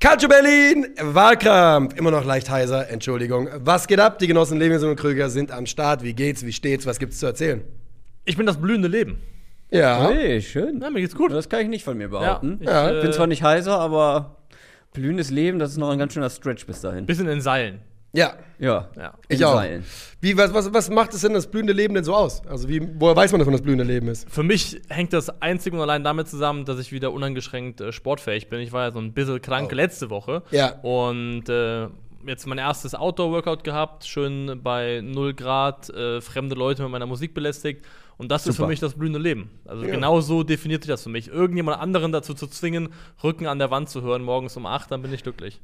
Calcio Berlin, Wahlkampf, immer noch leicht heiser, Entschuldigung. Was geht ab? Die Genossen Levinson und Krüger sind am Start. Wie geht's? Wie steht's? Was gibt's zu erzählen? Ich bin das blühende Leben. Ja. Hey, schön. Ja, mir geht's gut. Das kann ich nicht von mir behaupten. ich, Ja, äh, bin zwar nicht heiser, aber blühendes Leben, das ist noch ein ganz schöner Stretch bis dahin. bisschen in Seilen. Ja. Ja. Ja. Ich auch. Seilen. Wie, was, was, was macht es denn das blühende Leben denn so aus? Also, wie, woher weiß man, dass man das blühende Leben ist? Für mich hängt das einzig und allein damit zusammen, dass ich wieder uneingeschränkt äh, sportfähig bin. Ich war ja so ein bisschen krank Oh. letzte Woche. Ja. Und äh, jetzt mein erstes Outdoor-Workout gehabt, schön bei 0 Grad, äh, fremde Leute mit meiner Musik belästigt. Und das ist für Super. mich das blühende Leben. Also Ja. genau so definiert sich das für mich. Irgendjemand anderen dazu zu zwingen, Rücken an der Wand zu hören morgens um 8, dann bin ich glücklich.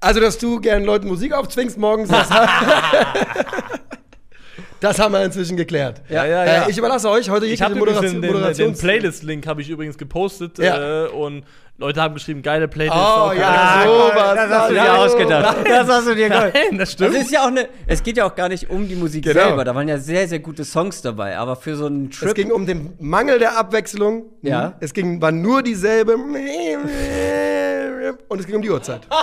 Also, dass du gern Leuten Musik aufzwingst morgens, das, das haben wir inzwischen geklärt. Ja, ja, ja. Äh, ich überlasse euch heute Ich jegliche habe übrigens Moderation. den, den, den Playlist-Link habe ich übrigens gepostet Ja. äh, und Leute haben geschrieben, geile Playlist. Oh, ja, sowas. Das hast du dir Ja, ausgedacht. Das hast du dir gedacht. Nein, das stimmt. Das ist ja auch eine, es geht ja auch gar nicht um die Musik Genau. selber. Da waren ja sehr, sehr gute Songs dabei. Aber für so einen Trip. Es ging um den Mangel der Abwechslung. Ja. Es ging, war nur dieselbe. Und es ging um die Uhrzeit.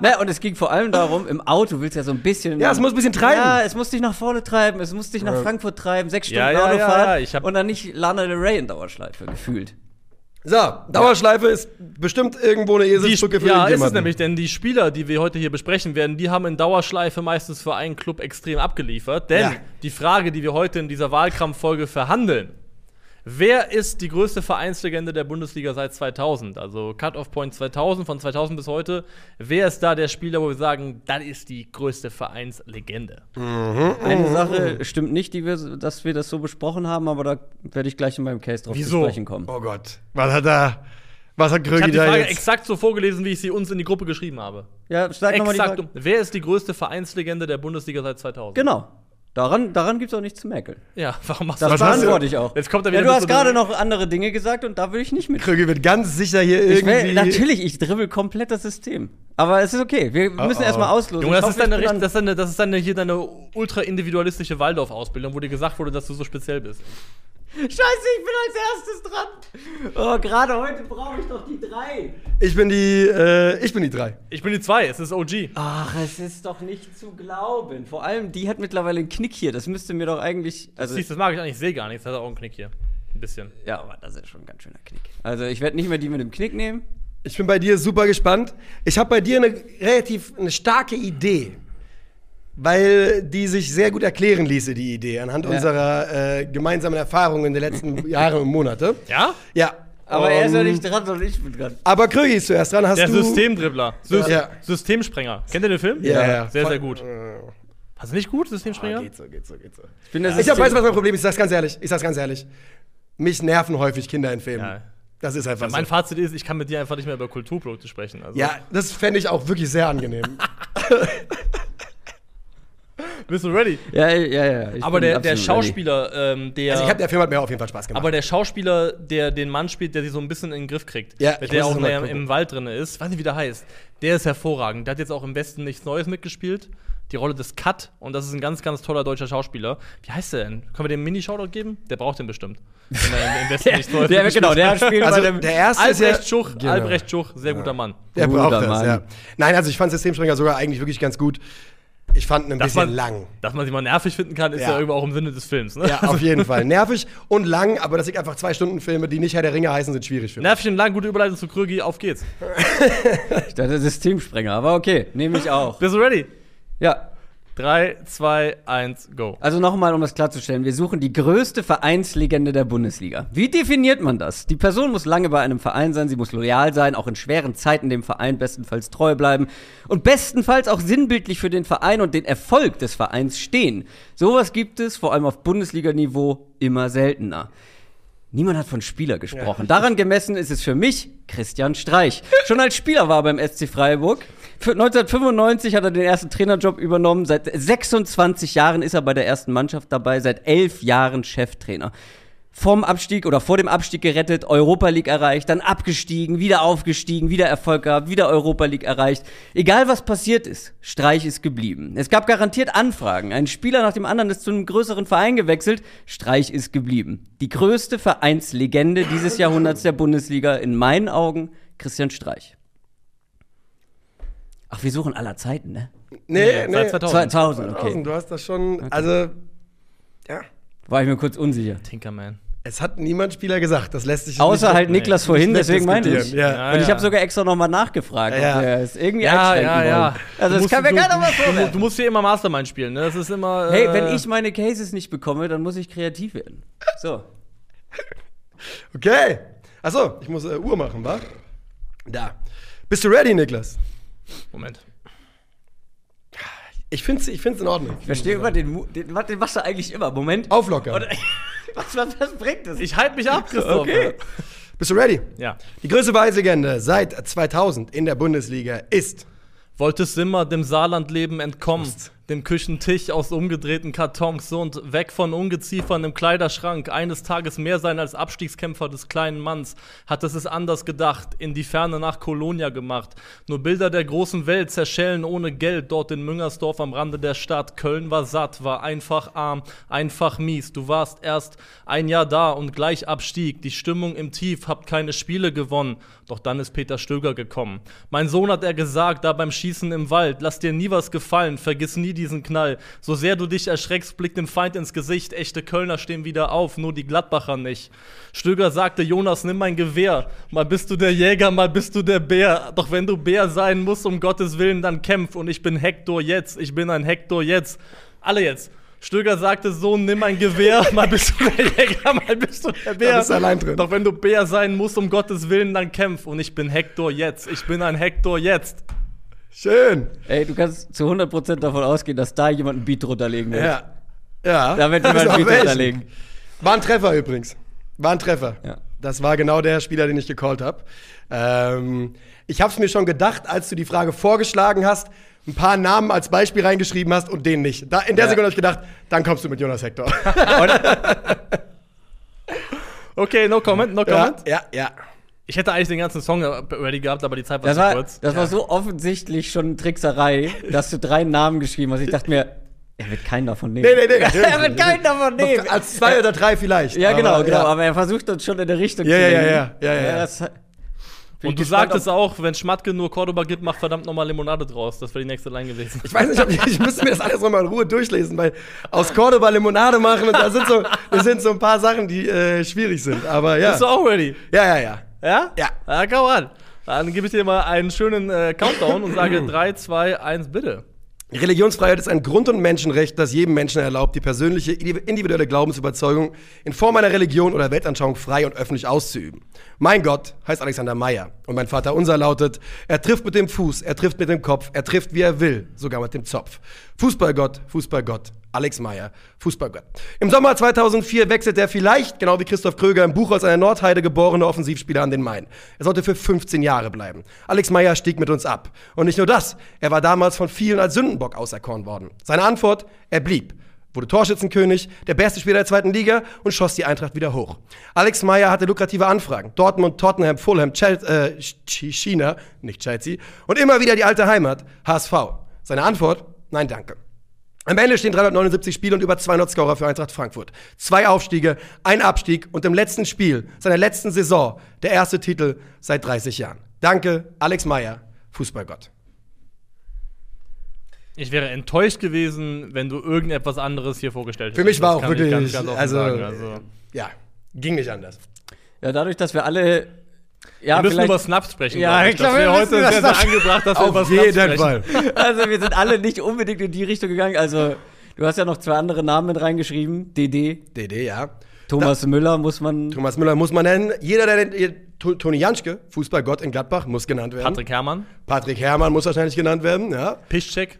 Ne, und es ging vor allem darum, im Auto willst du ja so ein bisschen. Ja, es muss ein bisschen treiben. Ja, es muss dich nach vorne treiben, es muss dich nach Frankfurt treiben, sechs Stunden Ja, ja, Autofahrt ja, ich hab- und dann nicht Lana Del Rey in Dauerschleife gefühlt. So, Dauerschleife ist bestimmt irgendwo eine die Eselsbrücke für ja, ist es nämlich, denn die Spieler, die wir heute hier besprechen werden, die haben in Dauerschleife meistens für einen Club extrem abgeliefert. Denn Ja. die Frage, die wir heute in dieser Wahlkampffolge verhandeln, wer ist die größte Vereinslegende der Bundesliga seit 2000? Also Cut-Off-Point 2000, von 2000 bis heute. Wer ist da der Spieler, wo wir sagen, das ist die größte Vereinslegende? Eine Sache stimmt nicht, die wir, dass wir das so besprochen haben, aber da werde ich gleich in meinem Case drauf Wieso? zu sprechen kommen. Oh Gott. Was hat da. Was hat Ich Krögi habe die Frage jetzt? exakt so vorgelesen, wie ich sie uns in die Gruppe geschrieben habe. Ja, steig nochmal die Exakt. Frage. um- Wer ist die größte Vereinslegende der Bundesliga seit 2000? Genau. Daran, daran gibt es auch nichts zu mäkeln. Ja, warum machst Das du hast du- beantworte ich auch. Jetzt kommt er ja, wieder du mit hast gerade noch andere Dinge gesagt und da will ich nicht mit. Krögi wird ganz sicher hier Ich will, irgendwie. natürlich, ich dribbel komplett das System. Aber es ist okay. Wir müssen oh. erstmal auslosen. Junge, das hoffe, ist, deine, das, ist deine, das ist deine, hier deine ultra individualistische Waldorf-Ausbildung, wo dir gesagt wurde, dass du so speziell bist. Scheiße, ich bin als erstes dran. Oh, gerade heute brauche ich doch die drei. Ich bin die. Äh, ich bin die drei. Ich bin die zwei, es ist OG. Ach, es ist doch nicht zu glauben. Vor allem, die hat mittlerweile einen Knick hier. Das müsste mir doch eigentlich. Also, Siehst, das mag ich eigentlich, ich sehe gar nichts, das hat auch einen Knick hier. Ein bisschen. ja, aber das ist schon ein ganz schöner Knick. Also, ich werde nicht mehr die mit dem Knick nehmen. Ich bin bei dir super gespannt. Ich habe bei dir eine relativ eine starke Idee. Weil die sich sehr gut erklären ließe, die Idee, anhand Ja. unserer äh, gemeinsamen Erfahrungen der letzten Jahre und Monate. Ja? Ja. Aber er ist ja Ähm, nicht dran, sondern ich bin dran. Aber Krögi ist zuerst dran. Hast Der du. Systemdribbler. Sys Ja. Systemsprenger. Kennt ihr den Film? Ja, ja. Sehr, sehr gut. Hast du nicht gut, Systemsprenger? Ah, geht so, geht so, geht so. Ich bin das Ich hab, weißt du, was mein Problem ist? Ich sag's ganz ehrlich. Ich sag's ganz ehrlich. Mich nerven häufig Kinder in Filmen. Ja. Das ist einfach Mein so. Fazit ist, ich kann mit dir einfach nicht mehr über Kulturprodukte sprechen. Also, Ja, das fände ich auch wirklich sehr angenehm. Bist du ready? Ja, ja, ja. ich Aber der, der Schauspieler, ähm, der. Also ich hab, der Film hat mir auf jeden Fall Spaß gemacht. aber der Schauspieler, der den Mann spielt, der sich so ein bisschen in den Griff kriegt, Ja, der auch gucken. im Wald drin ist, weiß nicht, wie der heißt, der ist hervorragend. Der hat jetzt auch im Westen nichts Neues mitgespielt. Die Rolle des Cut und das ist ein ganz, ganz toller deutscher Schauspieler. Wie heißt der denn? Können wir dem einen Mini-Shoutout geben? Der braucht den bestimmt. Wenn er im Westen nichts Neues der, genau, der spielt also bei dem. der erste ist ja, Albrecht Schuch, Genau. Albrecht Schuch, sehr guter Mann. Der Guter braucht das, Mann. ja. Nein, also ich fand Systemspringer sogar eigentlich wirklich ganz gut. Ich fand ihn ein Dass bisschen man, lang. dass man sich mal nervig finden kann, ist Ja. ja, irgendwo auch im Sinne des Films. Ne? Ja, auf jeden Fall. Nervig und lang, aber dass ich einfach zwei Stunden Filme, die nicht Herr der Ringe heißen, sind schwierig für mich. Nervig und lang, gute Überleitung zu Krögi, auf geht's. Ich dachte, Systemsprenger, aber okay, nehme ich auch. Bist du ready? Ja, 3, 2, 1, go. Also nochmal, um das klarzustellen, wir suchen die größte Vereinslegende der Bundesliga. Wie definiert man das? Die Person muss lange bei einem Verein sein, sie muss loyal sein, auch in schweren Zeiten dem Verein bestenfalls treu bleiben und bestenfalls auch sinnbildlich für den Verein und den Erfolg des Vereins stehen. Sowas gibt es, vor allem auf Bundesliga-Niveau, immer seltener. Niemand hat von Spieler gesprochen. Daran gemessen ist es für mich Christian Streich. Schon als Spieler war er beim SC Freiburg. Für 1995 hat er den ersten Trainerjob übernommen. Seit 26 Jahren ist er bei der ersten Mannschaft dabei. Seit elf Jahren Cheftrainer. Vom Abstieg oder vor dem Abstieg gerettet, Europa League erreicht, dann abgestiegen, wieder aufgestiegen, wieder Erfolg gehabt, wieder Europa League erreicht. Egal was passiert ist, Streich ist geblieben. Es gab garantiert Anfragen. Ein Spieler nach dem anderen ist zu einem größeren Verein gewechselt. Streich ist geblieben. Die größte Vereinslegende dieses Jahrhunderts der Bundesliga in meinen Augen Christian Streich. Ach, wir suchen aller Zeiten, ne? Nee, Seit 2000. 2000, okay. 2000, du hast das schon, also, ja. War ich mir kurz unsicher. Tinkerman. Es hat niemand Spieler gesagt, das lässt sich Außer nicht- halt Niklas vorhin, nicht deswegen meine ich. Ja. Ja, Und ich ja. habe sogar extra nochmal nachgefragt, Ja. ob wir es irgendwie Ja, einschränken ja, ja. Also das kann mir du- keiner was du, vorwerfen. du musst hier immer Mastermind spielen, ne? Das ist immer. Hey, äh, wenn ich meine Cases nicht bekomme, dann muss ich kreativ werden. So. Okay. Achso, ich muss äh, Uhr machen, wa? Da. Bist du ready, Niklas? Moment. Ich find's, ich find's in Ordnung. Ich verstehe immer den, Mu- den, was- den machst du eigentlich immer. Moment. Auflockern. Oder, was, was, was bringt das? Ich halte mich ab, Christoph. Okay. Bist du ready? Ja. Die größte Weislegende seit 2000 in der Bundesliga ist. Wollte Simmer dem Saarlandleben entkommen, dem Küchentisch aus umgedrehten Kartons und weg von Ungeziefern im Kleiderschrank, eines Tages mehr sein als Abstiegskämpfer des kleinen Manns, hat es es anders gedacht, in die Ferne nach Kolonia gemacht. Nur Bilder der großen Welt zerschellen ohne Geld, dort in Müngersdorf am Rande der Stadt. Köln war satt, war einfach arm, einfach mies. Du warst erst ein Jahr da und gleich Abstieg. Die Stimmung im Tief, habt keine Spiele gewonnen. Doch dann ist Peter Stöger gekommen. Mein Sohn hat er gesagt, da beim Schießen im Wald, lass dir nie was gefallen, vergiss nie diesen Knall. So sehr du dich erschreckst, blickt dem Feind ins Gesicht. Echte Kölner stehen wieder auf, nur die Gladbacher nicht. Stöger sagte, Jonas, nimm mein Gewehr. Mal bist du der Jäger, mal bist du der Bär. Doch wenn du Bär sein musst, um Gottes Willen, dann kämpf. Und ich bin Hector jetzt, ich bin ein Hector jetzt. Alle jetzt. Stöger sagte, Sohn, nimm ein Gewehr, mal bist du der Jäger, mal bist du der Bär. bist du allein drin. Doch wenn du Bär sein musst, um Gottes Willen, dann kämpf. Und ich bin Hector jetzt, ich bin ein Hector jetzt. Schön. Ey, du kannst zu 100% davon ausgehen, dass da jemand ein Beat runterlegen wird. Ja. Ja. Da wird jemand ein Beat welchen. runterlegen. War ein Treffer übrigens. War ein Treffer. Ja. Das war genau der Spieler, den ich gecallt habe. Ähm, ich habe es mir schon gedacht, als du die Frage vorgeschlagen hast, ein paar Namen als Beispiel reingeschrieben hast und den nicht. Da, in der Ja. Sekunde habe ich gedacht, dann kommst du mit Jonas Hector. Okay, no comment, no ja, comment. ja, ja. Ich hätte eigentlich den ganzen Song ready gehabt, aber die Zeit war Das zu war, kurz. das war so offensichtlich schon Trickserei, dass du drei Namen geschrieben hast. Ich dachte mir, er wird keinen davon nehmen. Nee, nee, nee. er wird keinen davon nehmen. Als zwei oder drei vielleicht. ja, genau, aber, genau. ja. Aber er versucht uns schon in der Richtung Ja, zu ja, ja, lenken. ja, ja, ja. Das- bin Und du gespannt, sagtest auch, wenn Schmatke nur Cordoba gibt, mach verdammt nochmal Limonade draus. Das wäre die nächste Line gewesen. Ich weiß nicht, ob ich, ich müsste mir das alles nochmal in Ruhe durchlesen, weil aus Cordoba Limonade machen und da sind so, da sind so ein paar Sachen, die äh, schwierig sind. Aber ja. Bist du auch ready? Ja, ja, ja. Ja? Ja. Ja, komm an. Dann gebe ich dir mal einen schönen äh, Countdown und sage 3, 2, 1, bitte. Religionsfreiheit ist ein Grund- und Menschenrecht, das jedem Menschen erlaubt, die persönliche individuelle Glaubensüberzeugung in Form einer Religion oder Weltanschauung frei und öffentlich auszuüben. Mein Gott heißt Alexander Meyer und mein Vater unser lautet, er trifft mit dem Fuß, er trifft mit dem Kopf, er trifft wie er will, sogar mit dem Zopf. Fußballgott, Fußballgott, Alex Meyer, Fußballgott. Im Sommer 2004 wechselt er vielleicht, genau wie Christoph Kröger, im Buch aus einer Nordheide geborene Offensivspieler an den Main. Er sollte für 15 Jahre bleiben. Alex Meyer stieg mit uns ab. Und nicht nur das, er war damals von vielen als Sündenbock auserkoren worden. Seine Antwort, er blieb wurde Torschützenkönig, der beste Spieler der zweiten Liga und schoss die Eintracht wieder hoch. Alex Meyer hatte lukrative Anfragen. Dortmund, Tottenham, Fulham, Chelsea, äh, Ch- China, nicht Chelsea, und immer wieder die alte Heimat, HSV. Seine Antwort? Nein, danke. Am Ende stehen 379 Spiele und über 200 Scorer für Eintracht Frankfurt. Zwei Aufstiege, ein Abstieg und im letzten Spiel seiner letzten Saison der erste Titel seit 30 Jahren. Danke, Alex Meyer, Fußballgott. Ich wäre enttäuscht gewesen, wenn du irgendetwas anderes hier vorgestellt hättest. Für mich war Das auch wirklich, ganz, ganz also, sagen. also ja, ging nicht anders. Ja, dadurch, dass wir alle. Ja, wir müssen vielleicht- über Snaps sprechen. Ja, ich glaube, das wir heute sehr, sehr Snaps- angebracht, dass wir über Auf Snaps jeden sprechen. Fall. Also, wir sind alle nicht unbedingt in die Richtung gegangen. Also, du hast ja noch zwei andere Namen mit reingeschrieben. DD. DD, ja. Thomas Müller muss man. Thomas Müller muss man nennen. Jeder, der den, T- Toni Janschke, Fußballgott in Gladbach, muss genannt werden. Patrick Herrmann, Patrick Herrmann muss wahrscheinlich genannt werden, ja. Piszczek.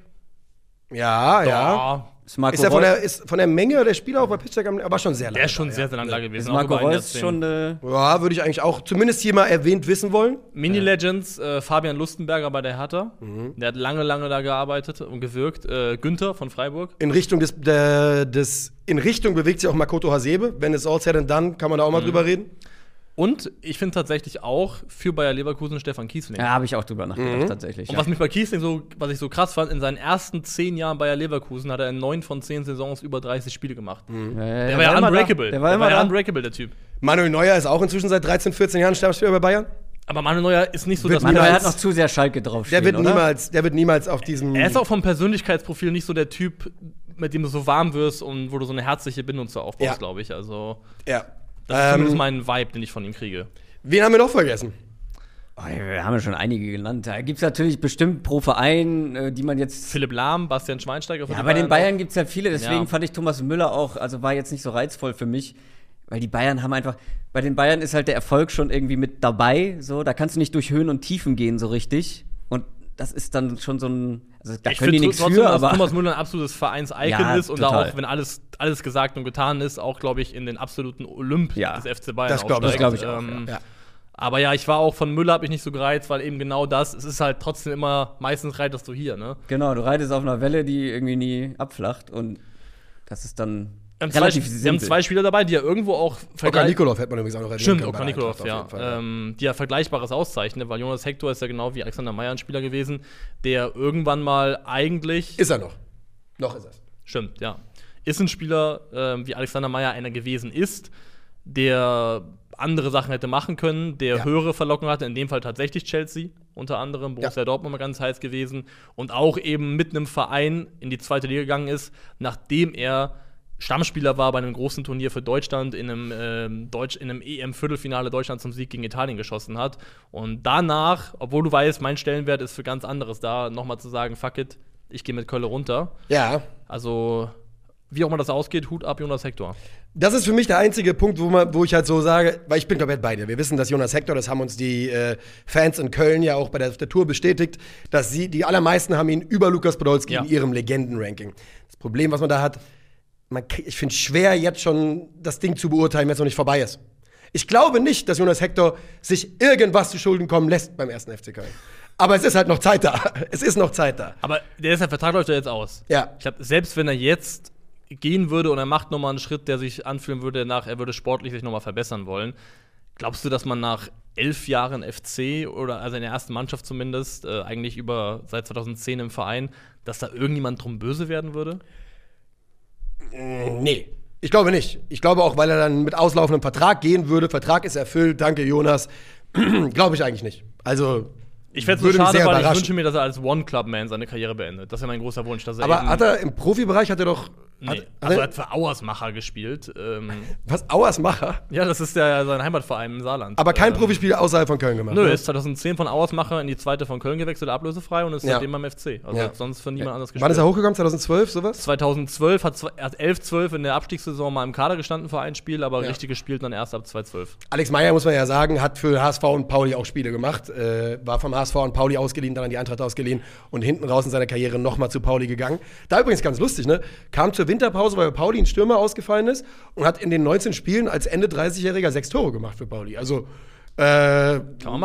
Ja, ja. Ja. Ist Marco Ist er von der, ist von der Menge der Spieler auf der Pitchdeck, aber schon sehr lange. Der ist schon da, sehr, sehr lange da gewesen. ist Marco Reus schon. Äh, Ja, würde ich eigentlich auch zumindest hier mal erwähnt wissen wollen. Mini-Legends, äh, Fabian Lustenberger bei der Hertha. Mhm. Der hat lange, lange da gearbeitet und gewirkt. Äh, Günther von Freiburg. In Richtung des, der, des, in Richtung bewegt sich auch Makoto Hasebe. Wenn es all said and done, kann man da auch mal Mhm. drüber reden. Und ich finde tatsächlich auch für Bayer Leverkusen Stefan Kiesling. ja, habe ich auch drüber nachgedacht, Mhm. tatsächlich. Und Ja. was mich bei Kiesling so, was ich so krass fand, in seinen ersten zehn Jahren Bayer Leverkusen hat er in neun von zehn Saisons über 30 Spiele gemacht. Mhm. Ja, Der war ja da. unbreakable. Der war immer ja da. unbreakable, der Typ. Manuel Neuer ist auch inzwischen seit 13, 14 Jahren Stammspieler bei Bayern. Aber Manuel Neuer ist nicht so Wird das Manuel Manuel Niemals- hat noch zu sehr Schalke Der draufstehen, wird oder? niemals, der wird niemals auf diesem. Er ist auch vom Persönlichkeitsprofil nicht so der Typ, mit dem du so warm wirst und wo du so eine herzliche Bindung zu aufbaust, Ja. glaube ich. Also, ja. Das ist zumindest Ähm, mein Vibe, den ich von ihm kriege. wen haben wir noch vergessen? Oh, wir haben ja schon einige genannt. Da gibt es natürlich bestimmt pro Verein, äh, die man jetzt. Philipp Lahm, Bastian Schweinsteiger. Ja, bei den Bayern gibt es ja viele, deswegen Ja. fand ich Thomas Müller auch, also war jetzt nicht so reizvoll für mich, weil die Bayern haben einfach, bei den Bayern ist halt der Erfolg schon irgendwie mit dabei, so, da kannst du nicht durch Höhen und Tiefen gehen so richtig und das ist dann schon so ein, also da ich können die finde nichts trotzdem, für, aber Thomas Müller ein absolutes Vereins-Icon Ja, ist und da auch, wenn alles, alles gesagt und getan ist, auch, glaube ich, in den absoluten Olymp Ja. des FC Bayern Das glaub ich- aufsteigt. das glaub ich auch, Ähm, Ja. Aber ja, ich war auch von Müller, habe ich nicht so gereizt, weil eben genau das, es ist halt trotzdem immer, meistens reitest du hier, ne? genau, du reitest auf einer Welle, die irgendwie nie abflacht und das ist dann Wir haben, zwei, relativ wir haben zwei Spieler dabei, die ja irgendwo auch Okan Nikolov hätte man übrigens auch noch Stimmt, Okan Nikolov, ja. auf jeden Fall, Ähm, die ja Vergleichbares auszeichnen, weil Jonas Hector ist ja genau wie Alexander Meyer ein Spieler gewesen, der irgendwann mal eigentlich. Ist er noch? Noch ist er. Stimmt, ja. Ist ein Spieler, ähm, wie Alexander Meyer einer gewesen ist, der andere Sachen hätte machen können, der Ja. höhere Verlockung hatte, in dem Fall tatsächlich Chelsea, unter anderem, Borussia Dortmund mal ganz heiß gewesen und auch eben mit einem Verein in die zweite Liga gegangen ist, nachdem er Stammspieler war bei einem großen Turnier für Deutschland in einem, ähm, Deutsch, in einem EM-Viertelfinale Deutschland zum Sieg gegen Italien geschossen hat. Und danach, obwohl du weißt, mein Stellenwert ist für ganz anderes da, nochmal zu sagen, fuck it, ich gehe mit Köln runter. Ja. Also, wie auch immer das ausgeht, Hut ab, Jonas Hector. Das ist für mich der einzige Punkt, wo, man, wo ich halt so sage, weil ich bin komplett bei dir. Wir wissen, dass Jonas Hector, das haben uns die äh, Fans in Köln ja auch bei der, der Tour bestätigt, dass sie, die allermeisten haben ihn über Lukas Podolski Ja. in ihrem Legendenranking. Das Problem, was man da hat, man, ich finde schwer, jetzt schon das Ding zu beurteilen, wenn es noch nicht vorbei ist. Ich glaube nicht, dass Jonas Hector sich irgendwas zu Schulden kommen lässt beim ersten FC Köln. Aber es ist halt noch Zeit da. Es ist noch Zeit da. Aber der ist der Vertrag läuft ja jetzt aus. Ja. Ich glaube, selbst wenn er jetzt gehen würde und er macht nochmal einen Schritt, der sich anfühlen würde, nach, er würde sportlich sich nochmal verbessern wollen, glaubst du, dass man nach elf Jahren FC oder also in der ersten Mannschaft zumindest, äh, eigentlich über seit 2010 im Verein, dass da irgendjemand drum böse werden würde? Nee. Ich glaube nicht. Ich glaube auch, weil er dann mit auslaufendem Vertrag gehen würde. Vertrag ist erfüllt, danke Jonas. glaube ich eigentlich nicht. Also. Ich fände es so schade, weil ich wünsche mir, dass er als One-Club-Man seine Karriere beendet. Das ist ja mein großer Wunsch. Dass er Aber hat er im Profibereich hat er doch. Nee, Hat, also er hat für Auersmacher gespielt. Ähm, was Auersmacher? ja, das ist ja sein Heimatverein im Saarland. Aber kein Ähm, Profispiel außerhalb von Köln gemacht. Nö, ne? ist 2010 von Auersmacher in die zweite von Köln gewechselt, ablösefrei und ist Ja. seitdem beim FC. Also Ja. sonst für niemand anders gespielt. Wann ist er hochgekommen? 2012, sowas? 2012 hat, er hat 11, 12 in der Abstiegssaison mal im Kader gestanden für ein Spiel, aber Ja. richtig gespielt dann erst ab 2012. Alex Meyer, muss man ja sagen, hat für HSV und Pauli auch Spiele gemacht. Äh, war vom HSV und Pauli ausgeliehen, dann an die Eintracht ausgeliehen und hinten raus in seiner Karriere nochmal zu Pauli gegangen. Da übrigens ganz lustig, ne? Kam zur Winterpause, weil Pauli ein Stürmer ausgefallen ist und hat in den 19 Spielen als Ende 30-Jähriger sechs Tore gemacht für Pauli. Also äh,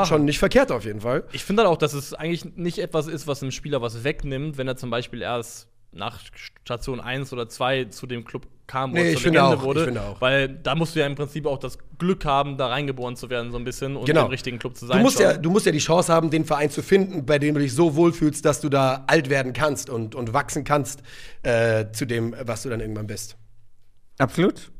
schon nicht verkehrt auf jeden Fall. Ich finde halt auch, dass es eigentlich nicht etwas ist, was einem Spieler was wegnimmt, wenn er zum Beispiel erst nach Station 1 oder 2 zu dem Club kam, wo Nee, er ich zur finde Legende auch, wurde. ich finde auch. Weil da musst du ja im Prinzip auch das Glück haben, da reingeboren zu werden, so ein bisschen und Genau. im richtigen Club zu sein. Du musst, schon. ja, du musst ja die Chance haben, den Verein zu finden, bei dem du dich so wohlfühlst, dass du da alt werden kannst und, und wachsen kannst äh, zu dem, was du dann irgendwann bist. Absolut.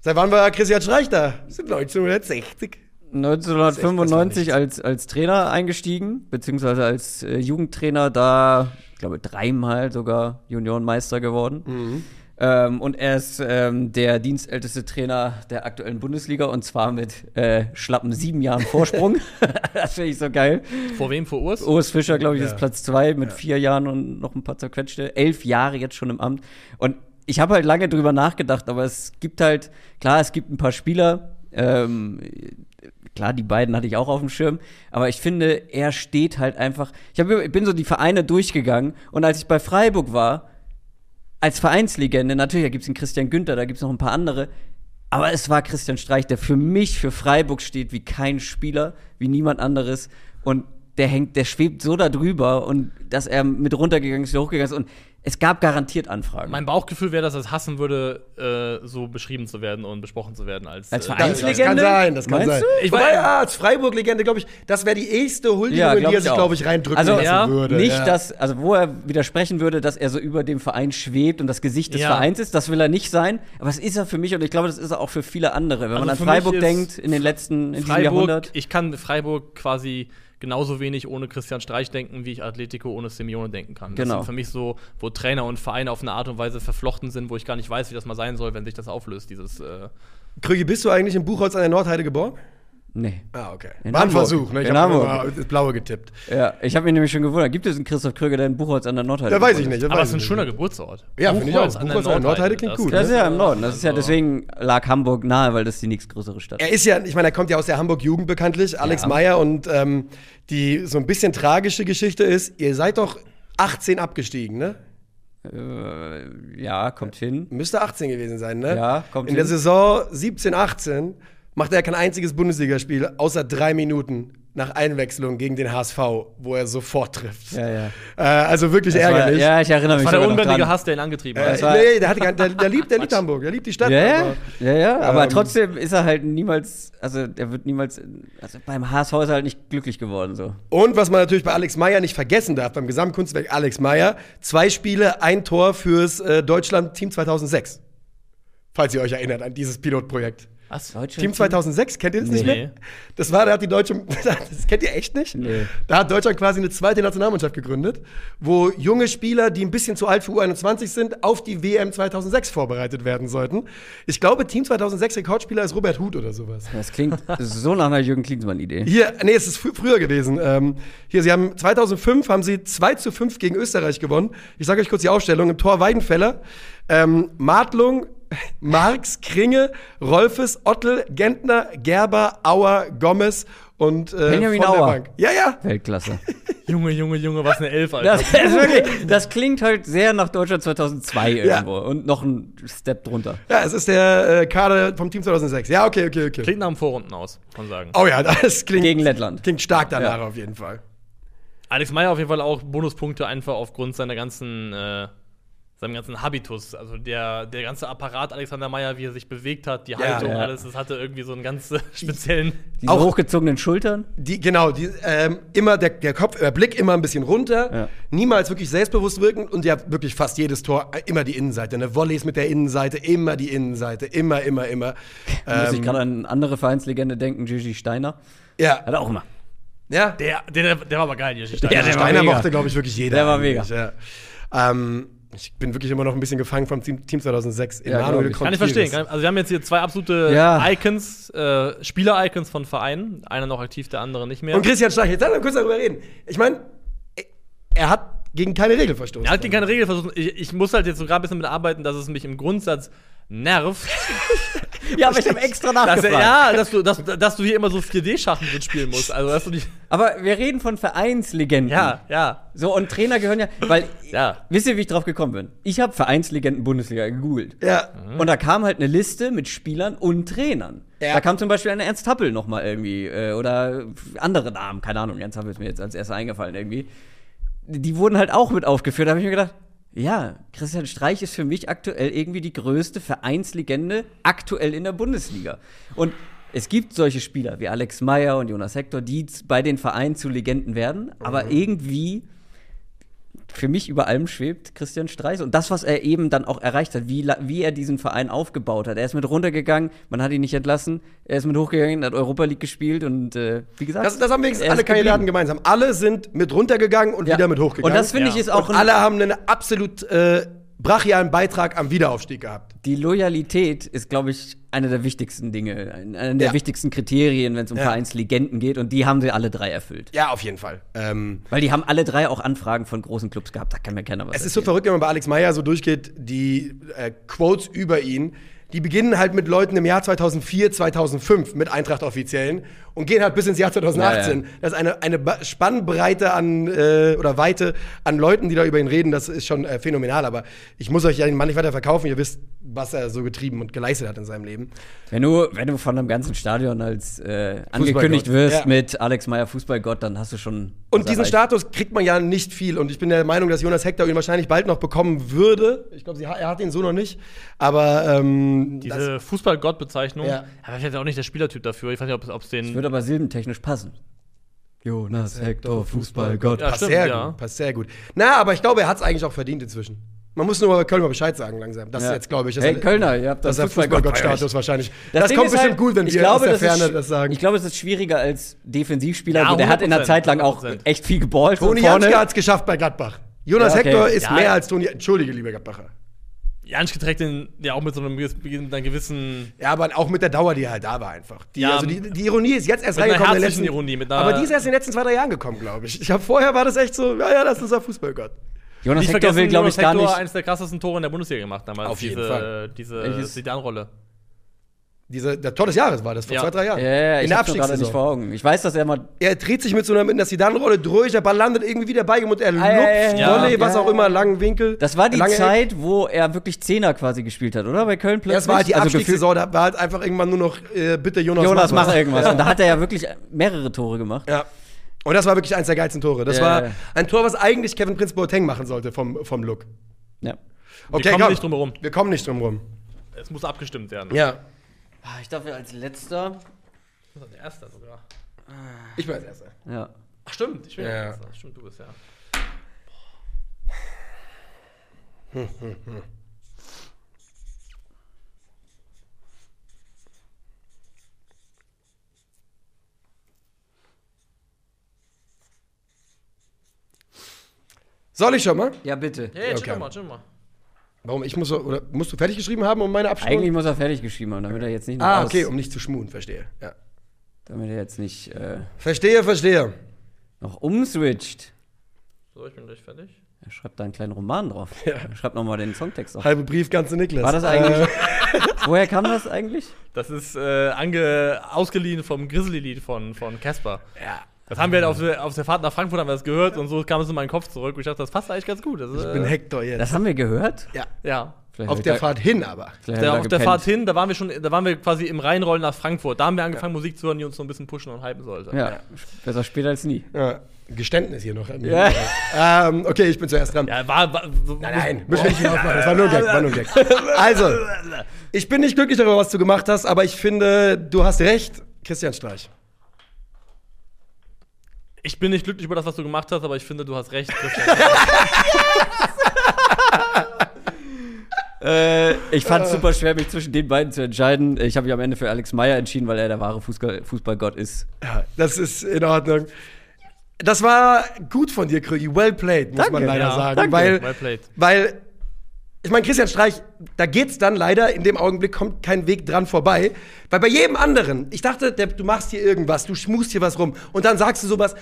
Seit wann war Christian Streich da? Das sind 1960. 1995 als, als Trainer eingestiegen, beziehungsweise als äh, Jugendtrainer da, ich glaube, dreimal sogar Juniorenmeister geworden. Ähm, und er ist ähm, der dienstälteste Trainer der aktuellen Bundesliga und zwar mit äh, schlappen sieben Jahren Vorsprung. das finde ich so geil. Vor wem? Vor Urs? Urs Fischer, glaube ich, Ja. ist Platz zwei mit vier Jahren und noch ein paar zerquetschte. Elf Jahre jetzt schon im Amt. Und ich habe halt lange drüber nachgedacht, aber es gibt halt, klar, es gibt ein paar Spieler, ähm, klar, die beiden hatte ich auch auf dem Schirm, aber ich finde, er steht halt einfach. Ich, hab, ich bin so die Vereine durchgegangen und als ich bei Freiburg war, als Vereinslegende, natürlich, da gibt es einen Christian Günther, da gibt es noch ein paar andere, aber es war Christian Streich, der für mich, für Freiburg steht wie kein Spieler, wie niemand anderes. Und der hängt, der schwebt so da drüber und dass er mit runtergegangen ist, wieder hochgegangen ist und es gab garantiert Anfragen. Mein Bauchgefühl wäre, dass er es hassen würde, äh, so beschrieben zu werden und besprochen zu werden als, Als äh, Vereins- Das, das Vereinslegende? kann sein, das kann Meinst sein. du? Ich Wobei, ja, als Freiburg-Legende, glaube ich, das wäre die erste Huldigung, Ja, in die er ich sich, glaube ich, reindrücken Also, lassen ja, würde. nicht, ja. dass, also wo er widersprechen würde, dass er so über dem Verein schwebt und das Gesicht des Ja. Vereins ist, das will er nicht sein. Aber es ist er für mich und ich glaube, das ist er auch für viele andere. Wenn Also man an Freiburg denkt, in den letzten, in diesem Freiburg, Jahrhundert. ich kann Freiburg quasi genauso wenig ohne Christian Streich denken, wie ich Atletico ohne Simeone denken kann. Das Genau. sind für mich so, wo Trainer und Vereine auf eine Art und Weise verflochten sind, wo ich gar nicht weiß, wie das mal sein soll, wenn sich das auflöst, dieses äh, Krügi, bist du eigentlich im Buchholz an der Nordheide geboren? Nee. Ah, okay. In War ein Hamburg. Versuch, ne? Ich In habe das Blaue getippt. Ja, ich habe mich nämlich schon gewundert. Gibt es einen Christoph Kröger, der in Buchholz an der Nordheide Da weiß ich nicht. das Aber es ist ein schöner. Geburtsort. Ja, finde ich auch. Buchholz an der Nordheide klingt das gut, ist? Das ist ja im Norden. Das ist ja also- deswegen lag Hamburg nahe, weil das die nächstgrößere Stadt Er ist ja, ich meine, er kommt ja aus der Hamburg-Jugend bekanntlich, Alex Ja. Meyer. Und ähm, die so ein bisschen tragische Geschichte ist, ihr seid doch 18 abgestiegen, ne? Äh, ja, kommt hin. Müsste 18 gewesen sein, ne? Ja, kommt In der hin. Saison 17, 18 macht er kein einziges Bundesligaspiel, außer drei Minuten nach Einwechslung gegen den HSV, wo er sofort trifft. Ja, ja. Äh, also wirklich Das war, ärgerlich. ja, ich erinnere mich Das war der unbändige. Hass, der ihn angetrieben Äh, hat. war- nee, der, hat, der, der, liebt, der liebt Hamburg, der liebt die Stadt. Ja, ja, aber- ja, ja, aber Ähm, trotzdem ist er halt niemals, also er wird niemals, also beim HSV ist er halt nicht glücklich geworden so. Und was man natürlich bei Alex Meyer nicht vergessen darf, beim Gesamtkunstwerk Alex Meyer, zwei Spiele, ein Tor fürs äh, Deutschland-Team 2006. Falls ihr euch erinnert an dieses Pilotprojekt. Was? Team 2006, kennt ihr das nicht Nee. mehr? Das war, da hat die deutsche, das kennt ihr echt nicht? Nee. Da hat Deutschland quasi eine zweite Nationalmannschaft gegründet, wo junge Spieler, die ein bisschen zu alt für U21 sind, auf die WM 2006 vorbereitet werden sollten. Ich glaube, Team 2006 Rekordspieler ist Robert Huth oder sowas. Das klingt so nach einer Jürgen Klinsmann-Idee. Hier, nee, es ist frü früher gewesen. Ähm, hier, sie haben 2005 haben sie 2 zu 5 gegen Österreich gewonnen. Ich sage euch kurz die Aufstellung. Im Tor Weidenfeller, ähm, Martlung, Marx, Kringe, Rolfes, Ottel, Gentner, Gerber, Auer, Gomez und äh, Benjamin von der Auer. Bank. Ja, ja. Weltklasse. Junge, Junge, Junge, was eine Elf, Alter. Das, ist wirklich, das klingt halt sehr nach Deutschland 2002 irgendwo und noch ein Step drunter. Ja, es ist der äh, Kader vom Team 2006. Ja, okay, okay, okay. Klingt nach einem Vorrunden aus, kann man sagen. Oh ja, das klingt, Gegen Lettland. klingt stark danach Ja. auf jeden Fall. Alex Meyer auf jeden Fall auch Bonuspunkte einfach aufgrund seiner ganzen, äh, seinem ganzen Habitus. Also der, der ganze Apparat Alexander Meyer, wie er sich bewegt hat, die Haltung, ja. alles, das hatte irgendwie so einen ganz äh, speziellen. Auch- hochgezogenen Schultern. Die, genau, die, ähm, immer der, der Kopf, der Blick immer ein bisschen runter, Ja. niemals wirklich selbstbewusst wirken und ja wirklich fast jedes Tor äh, immer die Innenseite. Ne? Volleys mit der Innenseite, immer die Innenseite, immer, immer, immer. Muss ich Ähm, gerade an eine andere Vereinslegende denken, Gigi Steiner. ja, Hat er auch immer. ja. Der, der, der war aber geil, Yoshi Ja, der Steiner mega. mochte, glaube ich, wirklich jeder. Der war eigentlich, Ja. Ähm, ich bin wirklich immer noch ein bisschen gefangen vom Team, Team 2006. Ja, glaub Emanuel ich. Kann ich verstehen. Also wir haben jetzt hier zwei absolute Ja. Icons, äh, Spieler-Icons von Vereinen. Einer noch aktiv, der andere nicht mehr. Und Christian Streich, jetzt lass mal kurz darüber reden. Ich meine, er hat gegen keine Regel verstoßen. er hat gegen keine Regel versucht. Ich, ich muss halt jetzt so gerade ein bisschen mit arbeiten, dass es mich im Grundsatz nervt. Ja, aber ich habe extra dass, nachgefragt. er, ja, dass du, dass, dass du hier immer so 4D-Schachen mitspielen musst. Also, dass du nicht. Aber wir reden von Vereinslegenden. Ja, ja. So, und Trainer gehören ja, weil, Ja. wisst ihr, wie ich drauf gekommen bin? Ich habe Vereinslegenden Bundesliga gegoogelt. Ja. Und da kam halt eine Liste mit Spielern und Trainern. Ja. Da kam zum Beispiel eine Ernst Happel noch mal irgendwie äh, oder andere Namen, keine Ahnung. Ernst Happel ist mir jetzt als erster eingefallen irgendwie. Die wurden halt auch mit aufgeführt. Da habe ich mir gedacht, ja, Christian Streich ist für mich aktuell irgendwie die größte Vereinslegende aktuell in der Bundesliga. Und es gibt solche Spieler wie Alex Meyer und Jonas Hector, die bei den Vereinen zu Legenden werden, aber irgendwie für mich über allem schwebt Christian Streich und das, was er eben dann auch erreicht hat, wie, wie er diesen Verein aufgebaut hat. Er ist mit runtergegangen, man hat ihn nicht entlassen, er ist mit hochgegangen, hat Europa League gespielt und äh, wie gesagt. Das, das haben wenigstens alle Kandidaten gemeinsam. Alle sind mit runtergegangen und Ja. wieder mit hochgegangen. Und das finde Ja. ich ist auch und alle haben einen absolut äh, brachialen Beitrag am Wiederaufstieg gehabt. die Loyalität ist, glaube ich, eine der wichtigsten Dinge, ein- einer der Ja. wichtigsten Kriterien, wenn es um Ja. Vereinslegenden geht und die haben sie alle drei erfüllt. Ja, auf jeden Fall. Ähm, Weil die haben alle drei auch Anfragen von großen Clubs gehabt, da kann mir keiner was es ist so erzählen. verrückt, wenn man bei Alex Meyer so durchgeht, die äh, Quotes über ihn, die beginnen halt mit Leuten im Jahr 2004, 2005 mit Eintracht Offiziellen und gehen halt bis ins Jahr 2018. Ja, ja. Das ist eine, eine Spannbreite an, äh, oder Weite an Leuten, die da über ihn reden, das ist schon äh, phänomenal. Aber ich muss euch ja den Mann nicht weiter verkaufen, ihr wisst, was er so getrieben und geleistet hat in seinem Leben. Wenn du, wenn du von einem ganzen Stadion als äh, angekündigt wirst ja. mit Alex Meyer Fußballgott, dann hast du schon Und diesen erreicht. Status kriegt man ja nicht viel. Und ich bin der Meinung, dass Jonas Hector ihn wahrscheinlich bald noch bekommen würde. Ich glaube, er hat ihn so noch nicht. Aber ähm, Diese Fußballgott-Bezeichnung. Ja. Aber ich hatte auch nicht der Spielertyp dafür. Ich weiß nicht, ob es den. Würde aber silbentechnisch passen. Jonas Hector, Fußballgott. Ja, passt stimmt, sehr ja. gut. Passt sehr gut. Na, aber ich glaube, er hat es eigentlich auch verdient inzwischen. Man muss nur bei Köln mal Bescheid sagen langsam. Das ist Ja. jetzt, glaube ich, das Hey, ist Kölner, ihr habt das das ist Fußballgott-Status wahrscheinlich. Das, Ding kommt ist bestimmt halt, gut, wenn ich wir glaube, aus der das ist Ferne sch- das sagen. Ich glaube, es ist schwieriger als Defensivspieler. Ja, der hat in der 100%, Zeit lang auch 100%. echt viel geballt. Toni. Janschke hat es geschafft bei Gladbach. Jonas Ja, okay. Hector ist Ja. mehr als Toni. Entschuldige, lieber Gladbacher. Janschke trägt den ja auch mit so einem mit einer gewissen. Ja, aber auch mit der Dauer, die halt da war einfach. Die, Ja, also die, die Ironie ist jetzt erst mit einer reingekommen. in den herzlichen letzten- Ironie, mit einer- aber die ist erst in den letzten zwei, drei Jahren gekommen, glaube ich. Ich habe vorher war das echt so, ja, ja, das ist unser Fußballgott. Jonas Hector will, glaube ich, Jonas gar Hector nicht. eines der krassesten Tore in der Bundesliga gemacht damals. Auf jeden diese, Fall. Diese Welches? Zidane-Rolle. Diese, der Tor des Jahres war das, vor Ja. zwei, drei Jahren. Ja, ja, in ich der hab's gerade nicht vor Augen. Ich weiß, dass er mal. Er dreht sich mit so einer, mit einer Sidan-Rolle durch, der Ball landet irgendwie wieder bei ihm und er lupft, ja, ja, ja. Volley, was Ja. auch immer, langen Winkel. Das war die lange Eck. Zeit, wo er wirklich Zehner quasi gespielt hat, oder? Bei Köln plötzlich. Das war halt die Also Abstiegssaison, da war halt einfach irgendwann nur noch, äh, bitte Jonas, Jonas, mach was. mach irgendwas. Und da hat er ja wirklich mehrere Tore gemacht. Ja. Und das war wirklich eins der geilsten Tore. Das Ja, war ja. ein Tor, was eigentlich Kevin Prince Boateng machen sollte vom, vom Look. Ja. Okay, kommen komm. nicht drum herum. Wir kommen nicht drum rum. Es muss abgestimmt werden. Ja. Ah, Ich darf ja als letzter. Das ist der Erste sogar. Ich bin als Erster. Ja. Ach, stimmt. Ich bin Ja. der Erste. Stimmt, du bist ja. Soll ich schon mal? Ja, bitte. Hey, chill Okay. doch mal, chill mal. Warum? Ich muss so, oder musst du fertig geschrieben haben, um meine Abstimmung? Eigentlich muss er fertig geschrieben haben, damit er jetzt nicht noch ah, aus- okay, um nicht zu schmuhen, verstehe. Ja. damit er jetzt nicht äh, Verstehe, verstehe. noch umswitcht. So, ich bin gleich fertig. Er schreibt da einen kleinen Roman drauf. Ja. Er schreibt nochmal den Songtext auf. Halbe Brief, ganze Niklas. War das eigentlich? Woher kam das eigentlich? Das ist äh, ange ausgeliehen vom Grizzly-Lied von von Casper. Ja. Das haben wir halt auf der, auf der Fahrt nach Frankfurt haben wir das gehört und so kam es in meinen Kopf zurück. Und ich dachte, das passt eigentlich ganz gut. Das, ist, Ich bin äh, Hector jetzt. Das haben wir gehört. ja. Ja. Vielleicht Auf der da- Fahrt hin aber. hab auf der da Fahrt hin, da waren wir schon, da waren wir quasi im Reinrollen nach Frankfurt. Da haben wir angefangen, Musik zu hören, die uns so ein bisschen pushen und hypen sollte. Ja, besser später als nie. Ja. Geständnis hier noch. Ja. Ähm, okay, ich bin zuerst dran. Ja, war, war so, Nein, nein, müssen wir nicht hinausmachen. Das war nur ein Gag, war nur ein Gag. Also, ich bin nicht glücklich darüber, was du gemacht hast, aber ich finde, du hast recht, Christian Streich. Ich bin nicht glücklich über das, was du gemacht hast, aber ich finde, du hast recht. Christian. Äh, ich fand es super schwer, mich zwischen den beiden zu entscheiden. Ich habe mich am Ende für Alex Meyer entschieden, weil er der wahre Fußball Fußballgott ist. Ja, das ist in Ordnung. Das war gut von dir, Krügi. Well played, muss Danke. man leider Ja, sagen. danke. Weil, Well played. weil, ich meine, Christian Streich, da geht's dann leider, in dem Augenblick kommt kein Weg dran vorbei. Weil bei jedem anderen, ich dachte, der, du machst hier irgendwas, du schmust hier was rum und dann sagst du sowas,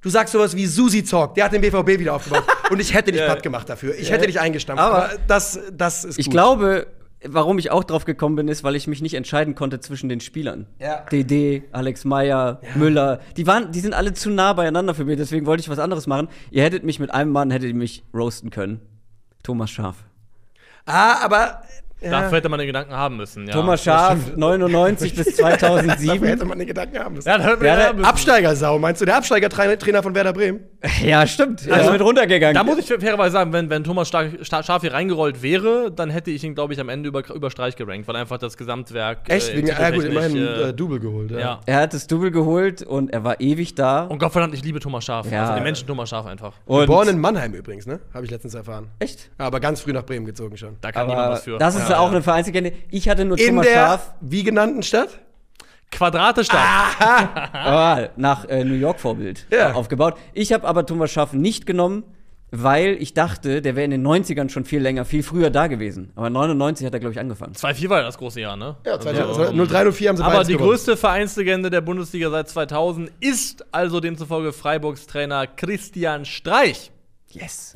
du sagst sowas wie Susi Talk, der hat den BVB wieder aufgebaut und ich hätte dich platt gemacht dafür. Ich hätte dich eingestampft. Aber- Aber, das, das ist Ich gut. glaube, warum ich auch drauf gekommen bin, ist, weil ich mich nicht entscheiden konnte zwischen den Spielern. Ja. DD, Alex Meyer, Müller, die waren, die sind alle zu nah beieinander für mich, deswegen wollte ich was anderes machen. Ihr hättet mich mit einem Mann, hättet ihr mich roasten können. Thomas Schaf. Ah, aber. Ja. Dafür hätte man den Gedanken haben müssen. Ja. Thomas Schaf, 99 bis Dafür 2007. hätte man den Gedanken haben müssen. Ja, da hätte man Ja, haben müssen. Absteigersau, meinst du, der Absteigertrainer von Werder Bremen? ja, stimmt. Er Also, ist mit runtergegangen. Da muss ich fairerweise sagen, wenn, wenn Thomas Schaf hier reingerollt wäre, dann hätte ich ihn, glaube ich, am Ende über, über Streich gerankt, weil einfach das Gesamtwerk. Echt? äh, Wegen, ja, gut, immerhin äh, äh, Double geholt. Ja. ja. er hat das Double geholt und er war ewig da. Und Gottverdammt, ich liebe Thomas Schaf. Ja. Also den Menschen Thomas Schaf einfach. Und Geboren in Mannheim übrigens, ne? Habe ich letztens erfahren. echt? Ja, aber ganz früh nach Bremen gezogen schon. Da kann niemand Aber was für. das ist Ja, auch eine Vereinslegende. Ich hatte nur In Thomas der Schaf wie genannten Stadt? Quadrate statt. ah, nach äh, New York Vorbild Ja. aufgebaut. Ich habe aber Thomas Schaf nicht genommen, weil ich dachte, der wäre in den 90ern schon viel länger, viel früher da gewesen. Aber 99 hat er, glaube ich, angefangen. 2-4 war ja das große Jahr, ne? Ja, Also, 03, 04 haben sie Aber die gewonnen. größte Vereinslegende der Bundesliga seit 2000 ist also demzufolge Freiburgs Trainer Christian Streich. Yes.